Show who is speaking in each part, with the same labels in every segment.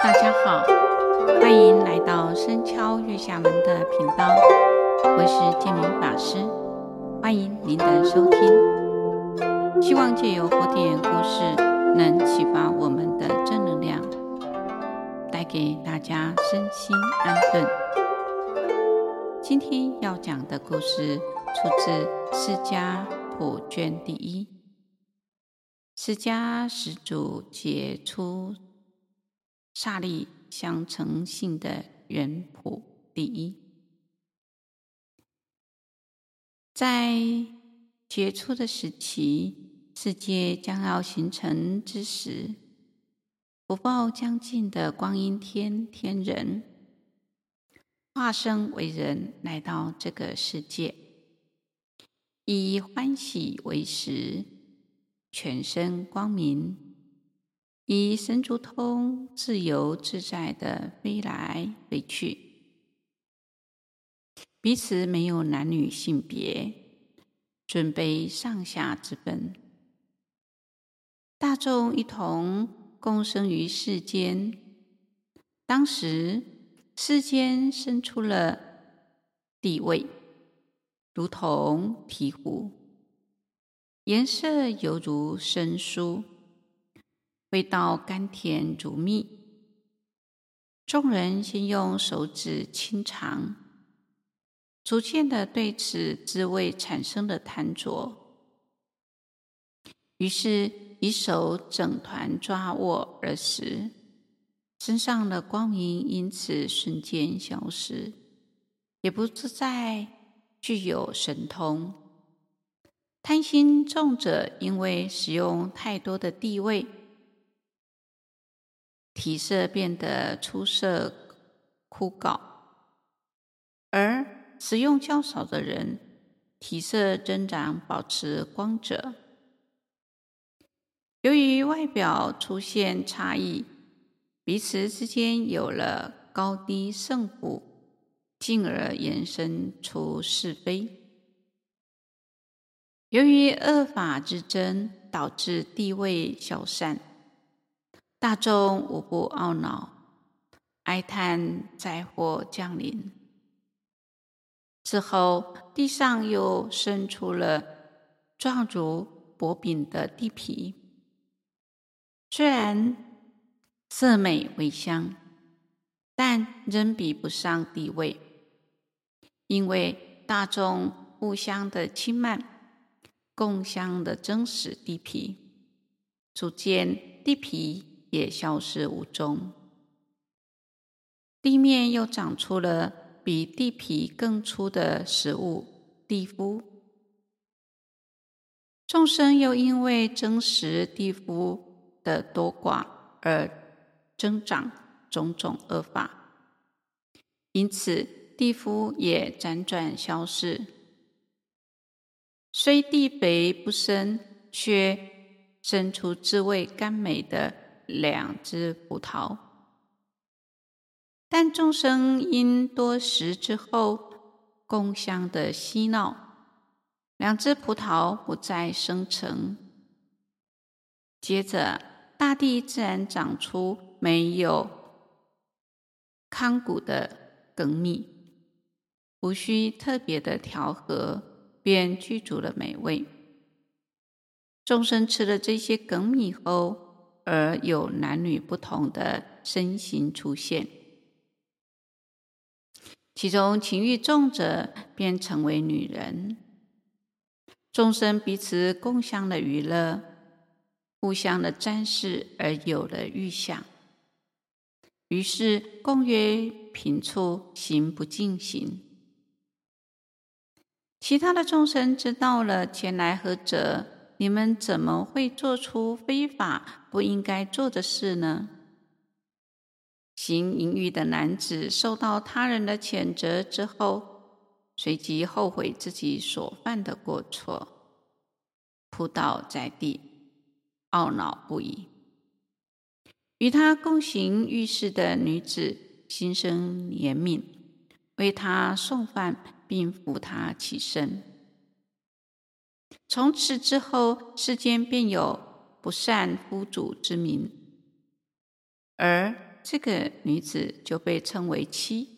Speaker 1: 大家好，欢迎来到深敲月下门的频道，我是建明法师，欢迎您的收听。希望借由古典故事，能启发我们的正能量，带给大家身心安顿。今天要讲的故事出自《释迦普》卷第一，释迦始祖杰出。刹利相承信的原谱第一，在杰出的时期，世界将要形成之时，福报将近的光阴天天人化身为人来到这个世界，以欢喜为食，全身光明。以神足通自由自在地飞来飞去，彼此没有男女性别、尊卑上下之分，大众一同共生于世间。当时世间生出了地位，如同醍醐，颜色犹如生疏。味道甘甜如蜜，众人先用手指轻尝，逐渐的对此滋味产生了贪着，于是以手整团抓握而食，身上的光明因此瞬间消失，也不自在具有神通。贪心重者因为使用太多的地位。体色变得出色枯槁，而使用较少的人，体色增长保持光泽。由于外表出现差异，彼此之间有了高低胜负，进而延伸出是非。由于恶法之争，导致地位消散。大众无不懊恼，哀叹灾祸降临。之后，地上又生出了状如薄饼的地皮，虽然色美味香，但仍比不上地味，因为大众互相的轻慢，共相的争食地皮，逐渐地皮。也消失无踪，地面又长出了比地皮更粗的食物地肤，众生又因为争食地肤的多寡而增长种种恶法，因此地肤也辗转消逝，虽地肥不生，却生出滋味甘美的。两只葡萄，但众生因多食之后，共相的嬉闹，两只葡萄不再生成。接着，大地自然长出没有糠谷的梗米，无需特别的调和，便具足了美味。众生吃了这些梗米后，而有男女不同的身形出现，其中情欲重者便成为女人。众生彼此共享的娱乐，互相的沾视，而有了欲想，于是共约频处行不净行。其他的众生知道了前来何者。你们怎么会做出非法不应该做的事呢？行淫欲的男子受到他人的谴责之后，随即后悔自己所犯的过错，扑倒在地，懊恼不已。与他共行欲事的女子心生怜悯，为他送饭，并扶他起身。从此之后，世间便有不善夫主之名，而这个女子就被称为妻。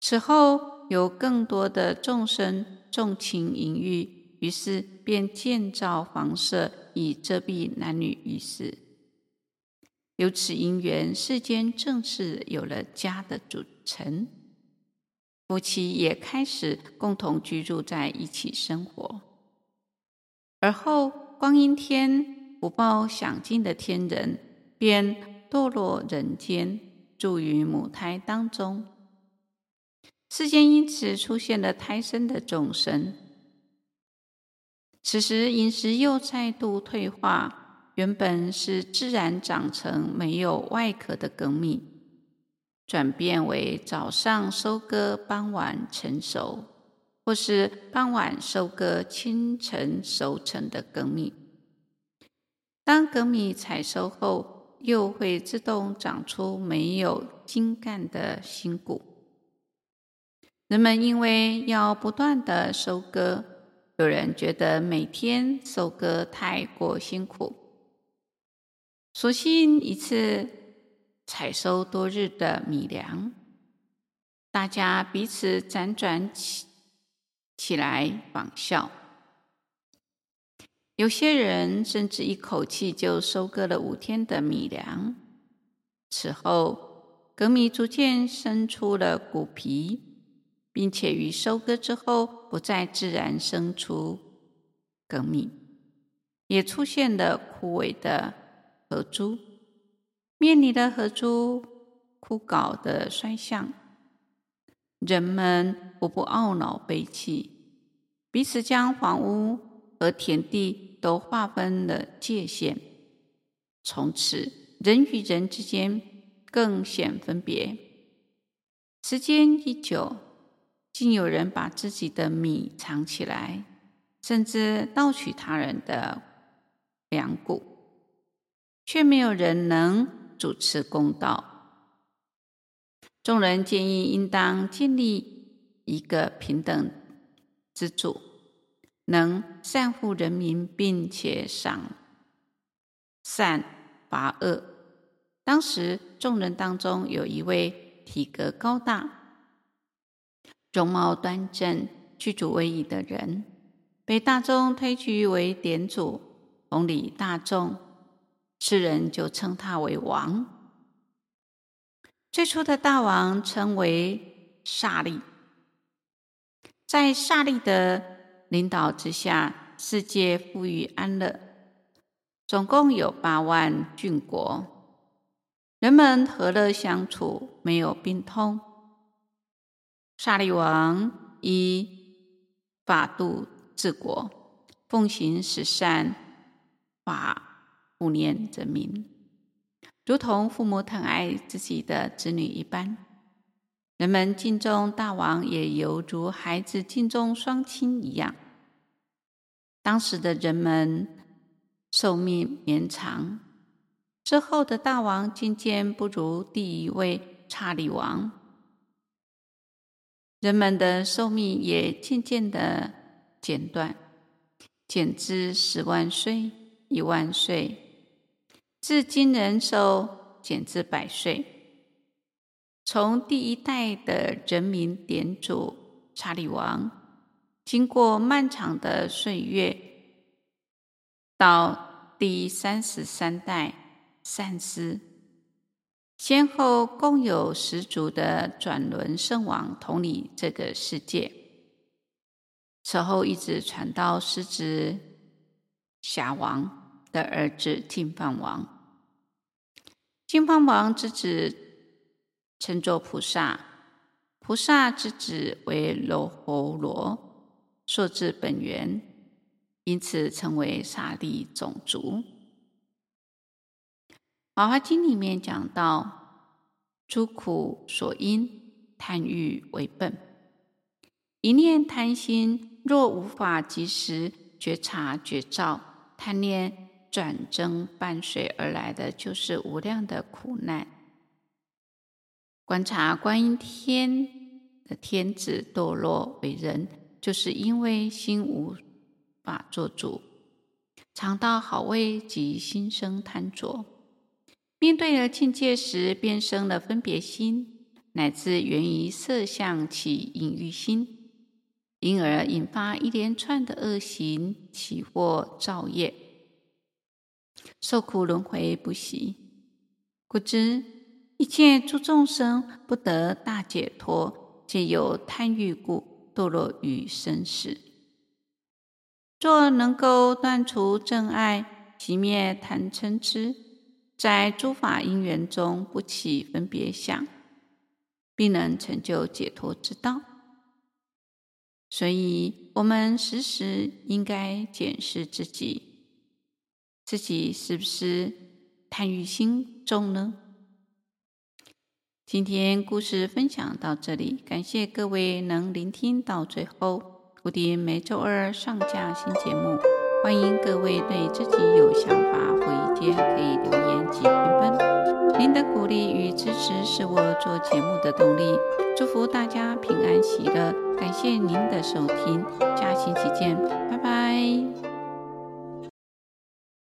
Speaker 1: 此后，有更多的众生纵情淫欲，于是便建造房舍以遮蔽男女于世。由此因缘，世间正式有了家的组成，夫妻也开始共同居住在一起生活。而后，光阴天不报享尽的天人便堕落人间，住于母胎当中。世间因此出现了胎生的众生。此时饮食又再度退化，原本是自然长成没有外壳的梗米，转变为早上收割，傍晚成熟，或是傍晚收割，清晨熟成的粳米。当粳米采收后，又会自动长出没有茎干的新谷。人们因为要不断的收割，有人觉得每天收割太过辛苦，索性一次采收多日的米粮。大家彼此辗转起来仿效，有些人甚至一口气就收割了五天的米粮。此后，粳米逐渐生出了谷皮。并且于收割之后，不再自然生出粳米，也出现了枯萎的荷株，面临的荷株枯槁的衰相。人们无不懊恼悲戚，彼此将房屋和田地都划分了界限，从此人与人之间更显分别。时间一久。竟有人把自己的米藏起来，甚至盗取他人的粮谷，却没有人能主持公道。众人建议，应当建立一个平等之主，能善护人民，并且赏善罚恶。当时众人当中有一位体格高大。容貌端正、具足威仪的人，被大众推举为典主，统领大众。世人就称他为王。最初的大王称为萨利，在萨利的领导之下，世界富裕安乐，总共有八万郡国，人们和乐相处，没有病痛。萨利王以法度治国，奉行十善法，护念人民，如同父母疼爱自己的子女一般。人们敬重大王，也犹如孩子敬重双亲一样。当时的人们寿命绵长，之后的大王渐渐不如第一位查理王。人们的寿命也渐渐的减短，减至十万岁、一万岁，至今人寿减至百岁。从第一代的人民典主查理王，经过漫长的岁月，到第三十三代善思。先后共有十族的转轮圣王统领这个世界，此后一直传到狮子峡王的儿子净饭王。净饭王之子称作菩萨，菩萨之子为罗侯罗，溯至本源，因此成为刹利种族。《法华经》里面讲到：“诸苦所因，贪欲为本。一念贪心，若无法及时觉察觉照，贪念转增伴随而来的就是无量的苦难。观察观音天的天子堕落为人，就是因为心无法做主，尝到好味即心生贪着。”面对了境界时，便生了分别心，乃至源于色相起隐欲心，因而引发一连串的恶行，起祸造业，受苦轮回不息。故知一切诸众生不得大解脱，皆由贪欲故，堕落于生死。若能够断除憎爱，熄灭贪嗔痴，在诸法因缘中不起分别相，必能成就解脱之道。所以，我们时时应该检视自己，自己是不是贪欲心重呢？今天故事分享到这里，感谢各位能聆听到最后。蝴蝶每周二上架新节目，欢迎各位对自己有想法或意见可以留言及评分。您的鼓励与支持是我做节目的动力。祝福大家平安喜乐，感谢您的收听，下星期见。